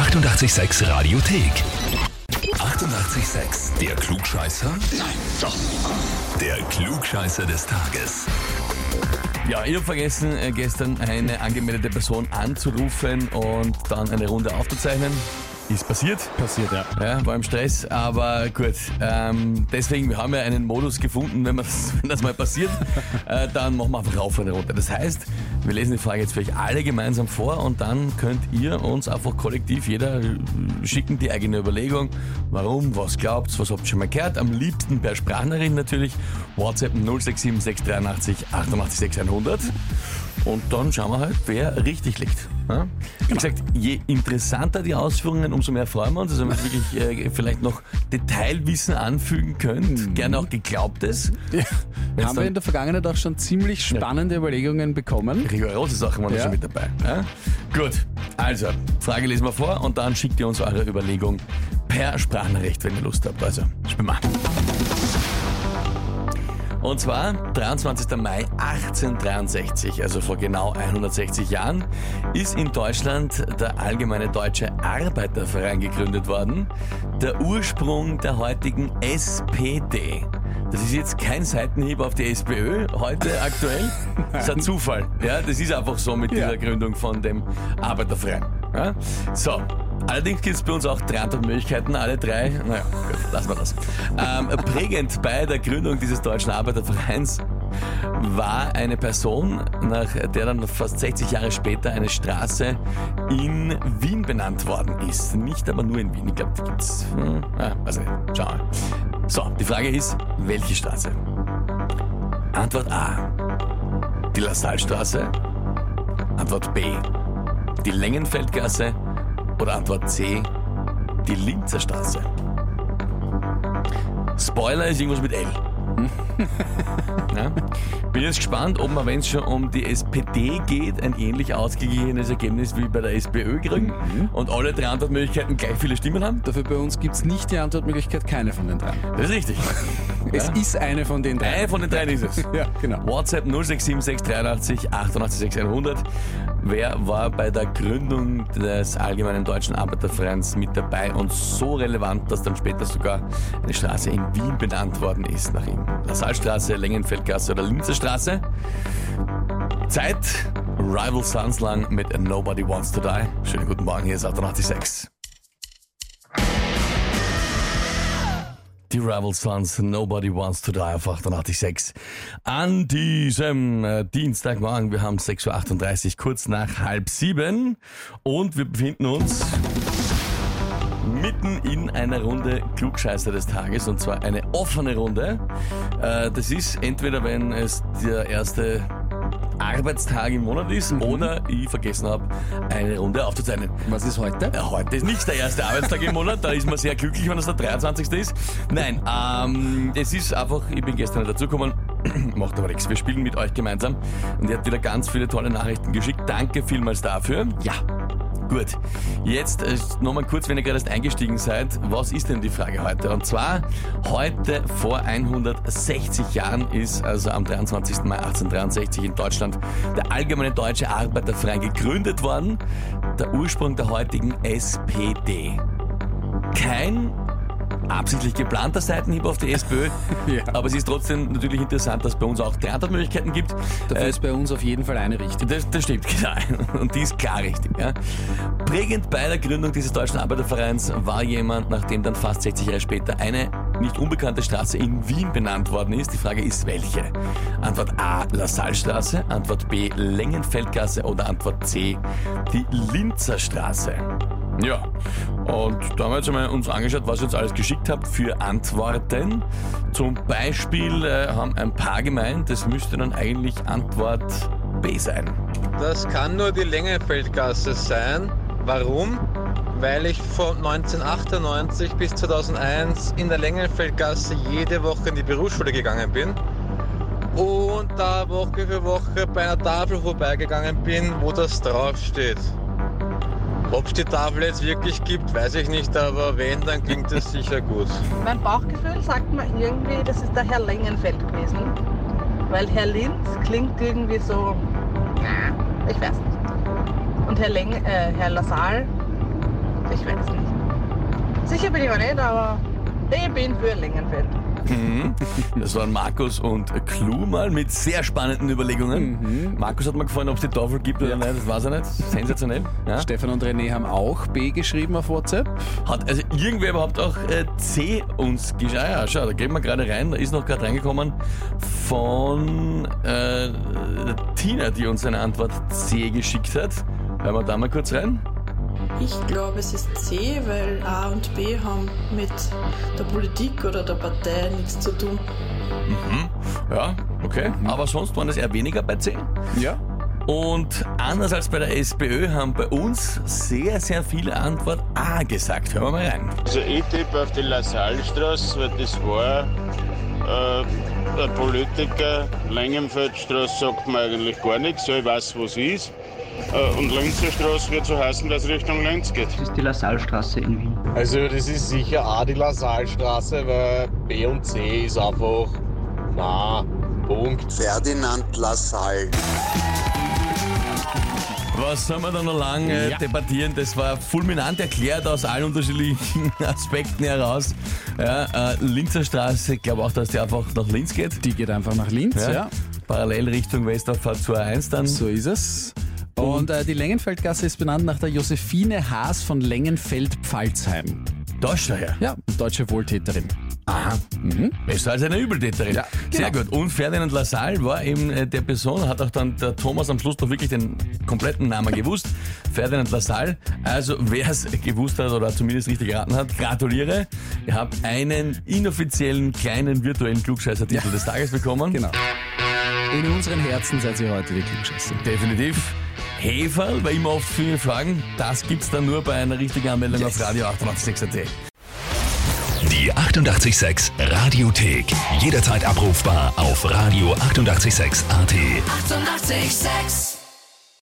886 Radiothek. 88,6. Der Klugscheißer? Nein, doch. Der Klugscheißer des Tages. Ja, ich habe vergessen, äh, gestern eine angemeldete Person anzurufen und dann eine Runde aufzuzeichnen. Ist passiert. Passiert, ja. Ja, war im Stress, aber gut. Ähm, deswegen, wir haben ja einen Modus gefunden, wenn, man das, wenn das mal passiert, äh, dann machen wir einfach rauf und runter. Das heißt, wir lesen die Frage jetzt vielleicht alle gemeinsam vor und dann könnt ihr uns einfach kollektiv, jeder schicken die eigene Überlegung. Warum, was glaubt, was habt ihr schon mal gehört? Am liebsten per Sprachnachricht natürlich. WhatsApp 067 683 88 6100. Und dann schauen wir halt, wer richtig liegt. Ja? Wie gesagt, je interessanter die Ausführungen, umso mehr freuen wir uns. Also wenn ihr wirklich äh, vielleicht noch Detailwissen anfügen könnt, gerne auch Geglaubtes. ja. Haben wir in der Vergangenheit auch schon ziemlich spannende Überlegungen bekommen. Rigorose Sachen waren da Ja. schon mit dabei. Ja? Gut, also, Frage lesen wir vor und dann schickt ihr uns eure Überlegung per Sprachnachricht, wenn ihr Lust habt. Also, spielen wir. Und zwar 23. Mai 1863, also vor genau 160 Jahren, ist in Deutschland der Allgemeine Deutsche Arbeiterverein gegründet worden. Der Ursprung der heutigen SPD. Das ist jetzt kein Seitenhieb auf die SPÖ, heute aktuell. Das ist ein Zufall. Ja, das ist einfach so mit dieser Ja. Gründung von dem Arbeiterverein. Ja? So. Allerdings gibt es bei uns auch drei Antwortmöglichkeiten, alle drei. Naja, gut, lassen wir das. Ähm, prägend bei der Gründung dieses deutschen Arbeitervereins war eine Person, nach der dann fast 60 Jahre später eine Straße in Wien benannt worden ist. Nicht aber nur in Wien, ich glaube, die gibt's. Hm, ja, also. Schauen wir. So, die Frage ist, welche Straße? Antwort A. Die Lassalstraße. Antwort B. Die Längenfeldgasse. Oder Antwort C. Die Linzer Straße. Spoiler ist irgendwas mit L. Ja? Bin jetzt gespannt, ob man, wenn es schon um die SPD geht, ein ähnlich ausgeglichenes Ergebnis wie bei der SPÖ kriegen und alle drei Antwortmöglichkeiten gleich viele Stimmen haben. Dafür bei uns gibt es nicht die Antwortmöglichkeit, keine von den drei. Das ist richtig. Es ist eine von den drei. Eine von den dreien ist es. Ja, genau. WhatsApp 0676 88 100. Wer war bei der Gründung des Allgemeinen Deutschen Arbeitervereins mit dabei und so relevant, dass dann später sogar eine Straße in Wien benannt worden ist nach ihm? Lassalstraße, Längenfeldgasse oder Linzer Straße? Zeit, Rival Sons lang mit Nobody Wants to Die. Schönen guten Morgen, hier ist 886. Die Rival Sons, Nobody Wants to Die auf 886. An diesem äh, Dienstagmorgen, wir haben 6.38 Uhr, kurz nach halb sieben und wir befinden uns mitten in einer Runde Klugscheißer des Tages und zwar eine offene Runde. Äh, das ist entweder, wenn es der erste Arbeitstag im Monat ist oder ich vergessen habe, eine Runde aufzuzeichnen. Was ist heute? Ja, heute ist nicht der erste Arbeitstag im Monat, da ist man sehr glücklich, wenn es der 23. ist. Nein, ähm, es ist einfach, ich bin gestern dazugekommen, macht aber nichts. Wir spielen mit euch gemeinsam und ihr habt wieder ganz viele tolle Nachrichten geschickt. Danke vielmals dafür. Ja. Gut, jetzt äh, nochmal kurz, wenn ihr gerade erst eingestiegen seid, was ist denn die Frage heute? Und zwar, heute vor 160 Jahren ist, also am 23. Mai 1863 in Deutschland, der Allgemeine Deutsche Arbeiterverein gegründet worden, der Ursprung der heutigen SPD. Kein absichtlich geplanter Seitenhieb auf die SPÖ, Ja. aber es ist trotzdem natürlich interessant, dass es bei uns auch drei Antwortmöglichkeiten gibt. Dafür Äh, ist bei uns auf jeden Fall eine richtig. das, das stimmt, genau. Und die ist klar richtig. Ja. Prägend bei der Gründung dieses deutschen Arbeitervereins war jemand, nachdem dann fast 60 Jahre später eine nicht unbekannte Straße in Wien benannt worden ist. Die Frage ist, welche? Antwort A, Lassalstraße, Antwort B, Längenfeldgasse oder Antwort C, die Linzer Straße. Ja, und da haben wir jetzt einmal uns angeschaut, was ihr uns alles geschickt habt für Antworten. Zum Beispiel äh, haben ein paar gemeint, das müsste dann eigentlich Antwort B sein. Das kann nur die Längenfeldgasse sein. Warum? Weil ich von 1998 bis 2001 in der Längenfeldgasse jede Woche in die Berufsschule gegangen bin und da Woche für Woche bei einer Tafel vorbeigegangen bin, wo das draufsteht. Ob es die Tafel jetzt wirklich gibt, weiß ich nicht, aber wenn, dann klingt es sicher gut. Mein Bauchgefühl sagt mir irgendwie, das ist der Herr Längenfeld gewesen. Weil Herr Linz klingt irgendwie so, ich weiß nicht. Und Herr, Leng, äh, Herr Lassalle Ich weiß nicht. Sicher bin ich auch nicht, aber ich bin für Längenfeld. Mhm. Das waren Markus und Clou mal mit sehr spannenden Überlegungen. Markus hat mir gefallen, ob es die Tafel gibt oder nicht, das weiß er nicht. Sensationell. Ja. Stefan und René haben auch B geschrieben auf WhatsApp. Hat also irgendwer überhaupt auch äh, C uns geschrieben? Ah ja, schau, da gehen wir gerade rein, da ist noch gerade reingekommen von äh, Tina, die uns eine Antwort C geschickt hat. Hören wir da mal kurz rein. Ich glaube, es ist C, weil A und B haben mit der Politik oder der Partei nichts zu tun. Ja, okay. Aber sonst waren es eher weniger bei C. Ja. Und anders als bei der SPÖ haben bei uns sehr, sehr viele Antwort A gesagt. Hören wir mal rein. Also ich tippe auf die Lassalstraße, weil das war äh, ein Politiker. Längenfeldstraße sagt mir eigentlich gar nichts, ja, ich weiß, wo sie ist. Äh, und Linzer Straße wird so heißen, dass es Richtung Linz geht. Das ist die Lassalstraße in Wien. Also das ist sicher A die Lassalstraße, weil B und C ist einfach na Punkt. Ferdinand Lassalle. Was soll man da noch lange Ja. debattieren? Das war fulminant erklärt aus allen unterschiedlichen Aspekten heraus. Ja, äh, Linzer Straße, ich glaube auch, dass die einfach nach Linz geht. Die geht einfach nach Linz, ja. Parallel Richtung Westerfahrt zur A1 dann. So ist es. Und äh, die Längenfeldgasse ist benannt nach der Josephine Haas von Längenfeld-Pfalzheim. Da ist er her. Ja, deutsche Wohltäterin. Aha. Besser als eine Übeltäterin. Ja, Sehr genau. gut. Und Ferdinand Lassalle war eben äh, der Person, hat auch dann der Thomas am Schluss noch wirklich den kompletten Namen gewusst. Ferdinand Lassalle. Also wer es gewusst hat oder zumindest richtig geraten hat, gratuliere. Ihr habt einen inoffiziellen kleinen virtuellen Klugscheißer-Titel Ja. des Tages bekommen. Genau. In unseren Herzen seid ihr heute die Klugscheißer. Definitiv. Heferl, weil immer oft viele fragen, das gibt's dann nur bei einer richtigen Anmeldung Yes. auf Radio 886.at. Die 886 Radiothek. Jederzeit abrufbar auf radio886.at. 886! 886